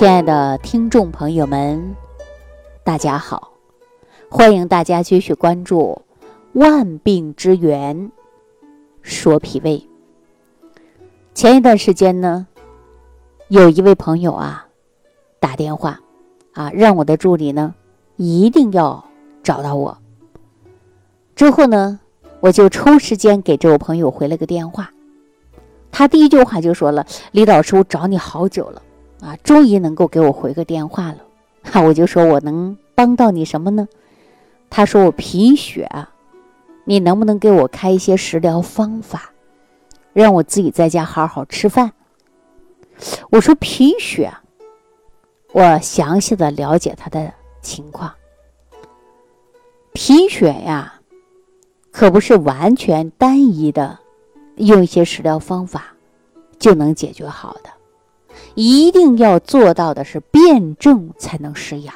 亲爱的听众朋友们，大家好！欢迎大家继续关注《万病之源说脾胃》。前一段时间呢，有一位朋友啊打电话啊，让我的助理呢一定要找到我。之后呢，我就抽时间给这位朋友回了个电话。他第一句话就说了：“李老师，我找你好久了。”啊，终于能够给我回个电话了，哈，我就说我能帮到你什么呢？他说我贫血啊，你能不能给我开一些食疗方法，让我自己在家好好吃饭？我说贫血啊，我详细的了解他的情况。贫血呀，可不是完全单一的用一些食疗方法就能解决好的。一定要做到的是辩证才能施养。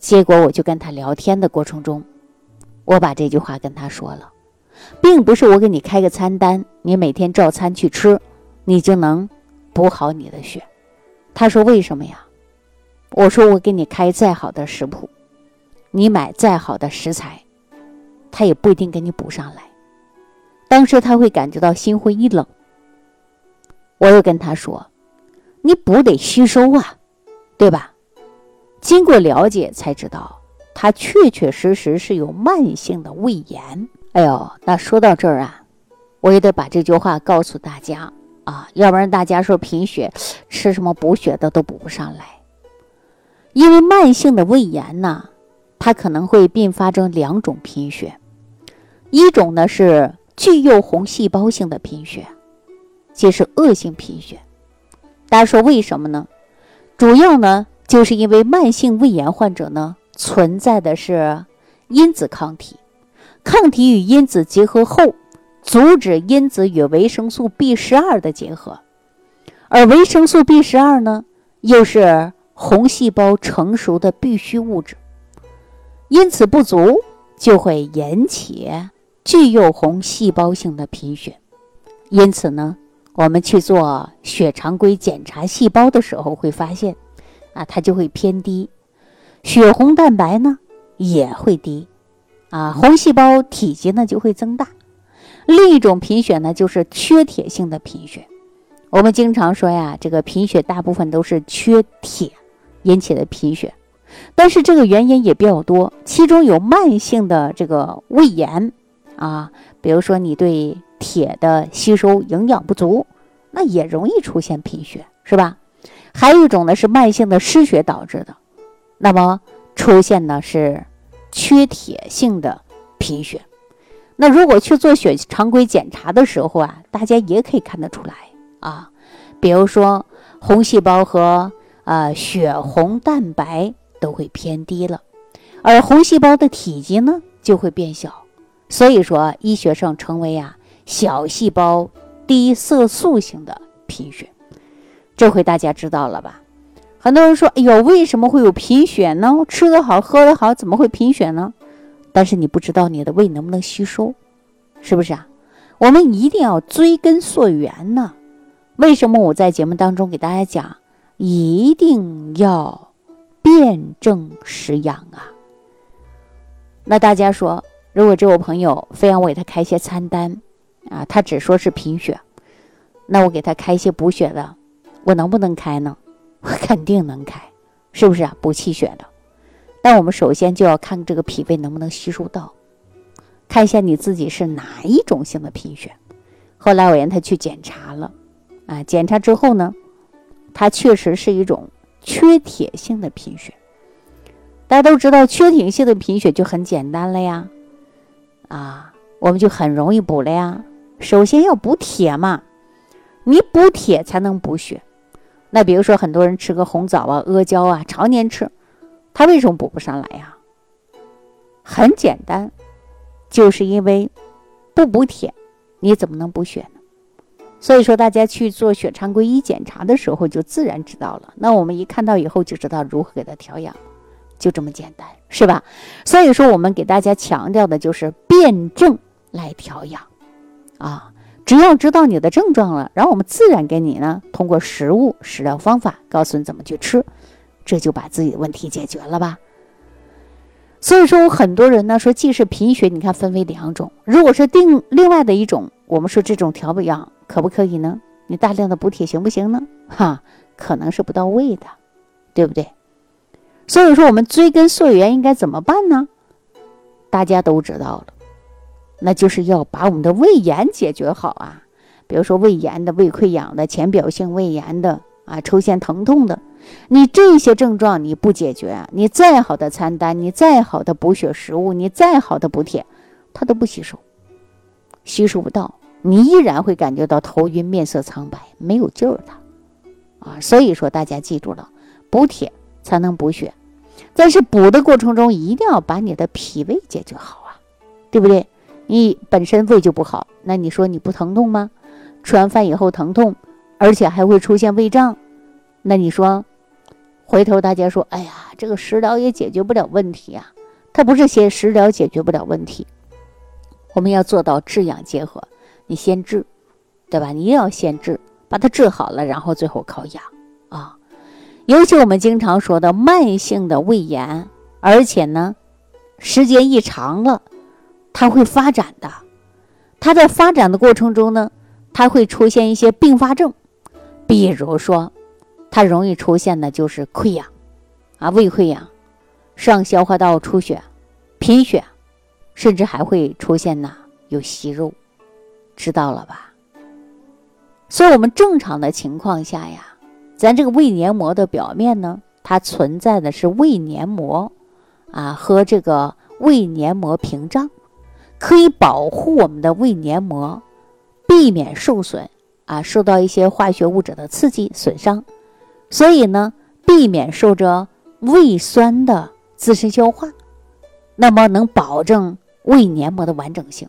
结果我就跟他聊天的过程中，我把这句话跟他说了，并不是我给你开个餐单，你每天照餐去吃，你就能补好你的血。他说为什么呀？我说我给你开再好的食谱，你买再好的食材，他也不一定给你补上来。当时他会感觉到心灰意冷。我又跟他说。你补得吸收啊，对吧？经过了解才知道，他确确实实是有慢性的胃炎。哎呦，那说到这儿啊，我也得把这句话告诉大家啊，要不然大家说贫血，吃什么补血的都补不上来。因为慢性的胃炎呢，它可能会并发成两种贫血，一种呢是巨幼红细胞性的贫血，即是恶性贫血。大家说为什么呢？主要呢，就是因为慢性胃炎患者呢存在的是因子抗体，抗体与因子结合后，阻止因子与维生素 B 十二的结合，而维生素 B 十二呢，又是红细胞成熟的必需物质，因此不足就会引起巨幼红细胞性的贫血，因此呢。我们去做血常规检查细胞的时候，会发现，啊，它就会偏低，血红蛋白呢也会低，啊，红细胞体积呢就会增大。另一种贫血呢，就是缺铁性的贫血。我们经常说呀，这个贫血大部分都是缺铁引起的贫血，但是这个原因也比较多，其中有慢性的这个胃炎，啊，比如说你对。铁的吸收营养不足，那也容易出现贫血，是吧？还有一种呢是慢性的失血导致的，那么出现的是缺铁性的贫血。那如果去做血常规检查的时候啊，大家也可以看得出来啊，比如说红细胞和呃血红蛋白都会偏低了，而红细胞的体积呢就会变小，所以说医学上称为啊。小细胞低色素型的贫血，这回大家知道了吧？很多人说：“哎呦，为什么会有贫血呢？吃得好，喝得好，怎么会贫血呢？”但是你不知道你的胃能不能吸收，是不是啊？我们一定要追根溯源呢。为什么我在节目当中给大家讲，一定要辩证施养啊？那大家说，如果这位朋友非要我给他开些餐单？啊，他只说是贫血，那我给他开一些补血的，我能不能开呢？我肯定能开，是不是啊？补气血的。但我们首先就要看这个脾胃能不能吸收到，看一下你自己是哪一种性的贫血。后来我让他去检查了，啊，检查之后呢，他确实是一种缺铁性的贫血。大家都知道，缺铁性的贫血就很简单了呀，啊，我们就很容易补了呀。首先要补铁嘛，你补铁才能补血。那比如说很多人吃个红枣啊、阿胶啊，常年吃，他为什么补不上来呀？很简单，就是因为不补铁，你怎么能补血呢？所以说大家去做血常规一检查的时候，就自然知道了。那我们一看到以后就知道如何给他调养，就这么简单，是吧？所以说我们给大家强调的就是辩证来调养。啊，只要知道你的症状了，然后我们自然给你呢，通过食物食疗方法告诉你怎么去吃，这就把自己的问题解决了吧。所以说我，很多人呢说，既是贫血，你看分为两种，如果是定另外的一种，我们说这种调补药可不可以呢？你大量的补铁行不行呢？哈，可能是不到位的，对不对？所以说，我们追根溯源应该怎么办呢？大家都知道了。那就是要把我们的胃炎解决好啊，比如说胃炎的、胃溃疡的、浅表性胃炎的啊，出现疼痛的，你这些症状你不解决，你再好的餐单，你再好的补血食物，你再好的补铁，它都不吸收，吸收不到，你依然会感觉到头晕、面色苍白、没有劲儿的啊。所以说，大家记住了，补铁才能补血，但是补的过程中一定要把你的脾胃解决好啊，对不对？你本身胃就不好，那你说你不疼痛吗？吃完饭以后疼痛，而且还会出现胃胀，那你说，回头大家说，哎呀，这个食疗也解决不了问题呀。它不是些食疗解决不了问题，我们要做到治养结合。你先治，对吧？你一定要先治，把它治好了，然后最后靠养啊。尤其我们经常说的慢性的胃炎，而且呢，时间一长了。它会发展的，它在发展的过程中呢，它会出现一些并发症，比如说，它容易出现的就是溃疡，啊，胃溃疡、上消化道出血、贫血，甚至还会出现呢有息肉，知道了吧？所以，我们正常的情况下呀，咱这个胃黏膜的表面呢，它存在的是胃黏膜，啊，和这个胃黏膜屏障。可以保护我们的胃黏膜，避免受损啊，受到一些化学物质的刺激损伤，所以呢，避免受着胃酸的自身消化，那么能保证胃黏膜的完整性。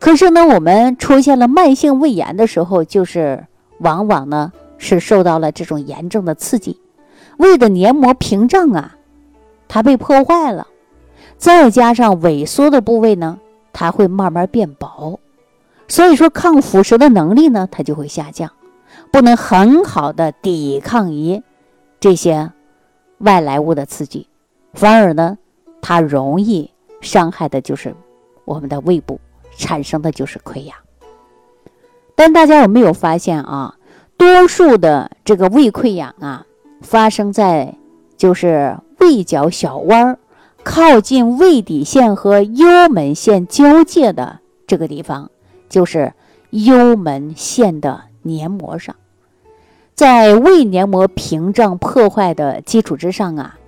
可是呢，我们出现了慢性胃炎的时候，就是往往呢是受到了这种炎症的刺激，胃的黏膜屏障啊，它被破坏了。再加上萎缩的部位呢，它会慢慢变薄，所以说抗腐蚀的能力呢，它就会下降，不能很好的抵抗于这些外来物的刺激，反而呢，它容易伤害的就是我们的胃部，产生的就是溃疡。但大家有没有发现啊？多数的这个胃溃疡啊，发生在就是胃角小弯儿。靠近胃底线和幽门线交界的这个地方，就是幽门线的黏膜上。在胃黏膜屏障破坏的基础之上啊，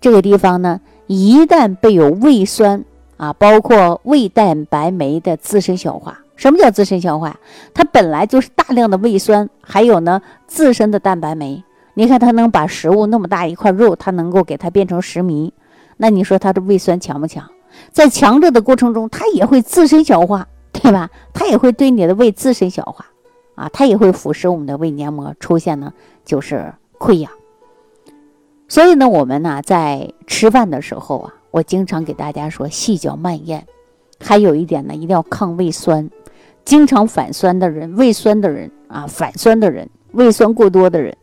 这个地方呢，一旦被有胃酸啊，包括胃蛋白酶的自身消化。什么叫自身消化？它本来就是大量的胃酸，还有呢自身的蛋白酶。你看它能把食物那么大一块肉，它能够给它变成食糜。那你说它的胃酸强不强？在强着的过程中，它也会自身消化，对吧？它也会对你的胃自身消化，啊，它也会腐蚀我们的胃黏膜，出现呢就是溃疡。所以呢，我们呢在吃饭的时候啊，我经常给大家说细嚼慢咽。还有一点呢，一定要抗胃酸。经常反酸的人、胃酸的人啊，反酸的人、胃酸过多的人，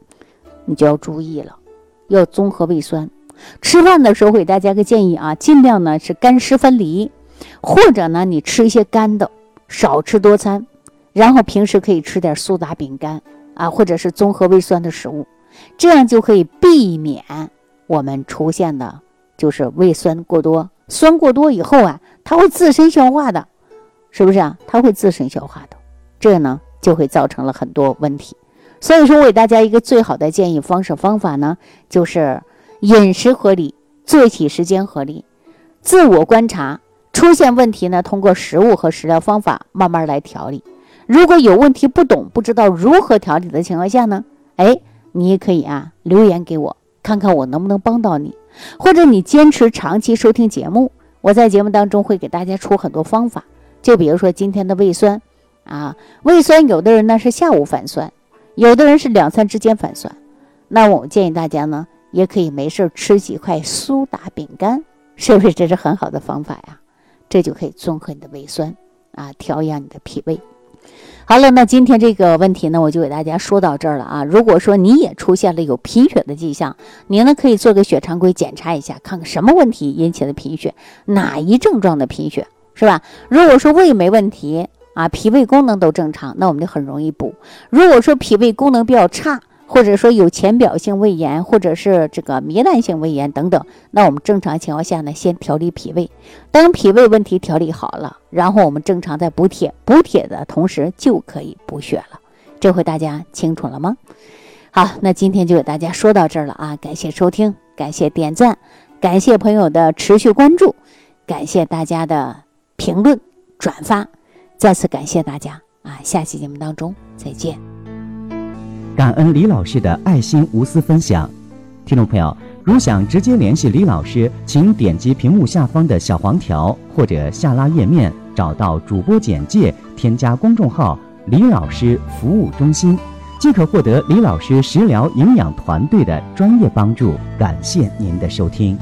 你就要注意了，要综合胃酸。吃饭的时候，给大家个建议啊，尽量呢是干湿分离，或者呢你吃一些干的，少吃多餐，然后平时可以吃点苏打饼干啊，或者是综合胃酸的食物，这样就可以避免我们出现的，就是胃酸过多，酸过多以后啊，它会自身消化的，是不是啊？它会自身消化的，这呢就会造成了很多问题。所以说，我给大家一个最好的建议方式方法呢，就是。饮食合理，作息时间合理，自我观察出现问题呢，通过食物和食疗方法慢慢来调理。如果有问题不懂不知道如何调理的情况下呢，哎，你也可以啊留言给我，看看我能不能帮到你。或者你坚持长期收听节目，我在节目当中会给大家出很多方法。就比如说今天的胃酸啊，胃酸有的人呢是下午反酸，有的人是两餐之间反酸，那我建议大家呢。也可以没事吃几块苏打饼干，是不是这是很好的方法呀？这就可以综合你的胃酸啊，调养你的脾胃。好了，那今天这个问题呢，我就给大家说到这儿了啊。如果说你也出现了有贫血的迹象，您呢可以做个血常规检查一下，看看什么问题引起的贫血，哪一症状的贫血，是吧？如果说胃没问题啊，脾胃功能都正常，那我们就很容易补。如果说脾胃功能比较差，或者说有浅表性胃炎，或者是这个糜烂性胃炎等等，那我们正常情况下呢，先调理脾胃。当脾胃问题调理好了，然后我们正常再补铁，补铁的同时就可以补血了。这回大家清楚了吗？好，那今天就给大家说到这儿了啊！感谢收听，感谢点赞，感谢朋友的持续关注，感谢大家的评论转发，再次感谢大家啊！下期节目当中再见。感恩李老师的爱心无私分享，听众朋友，如想直接联系李老师，请点击屏幕下方的小黄条或者下拉页面，找到主播简介，添加公众号“李老师服务中心”，即可获得李老师食疗营养团队的专业帮助。感谢您的收听。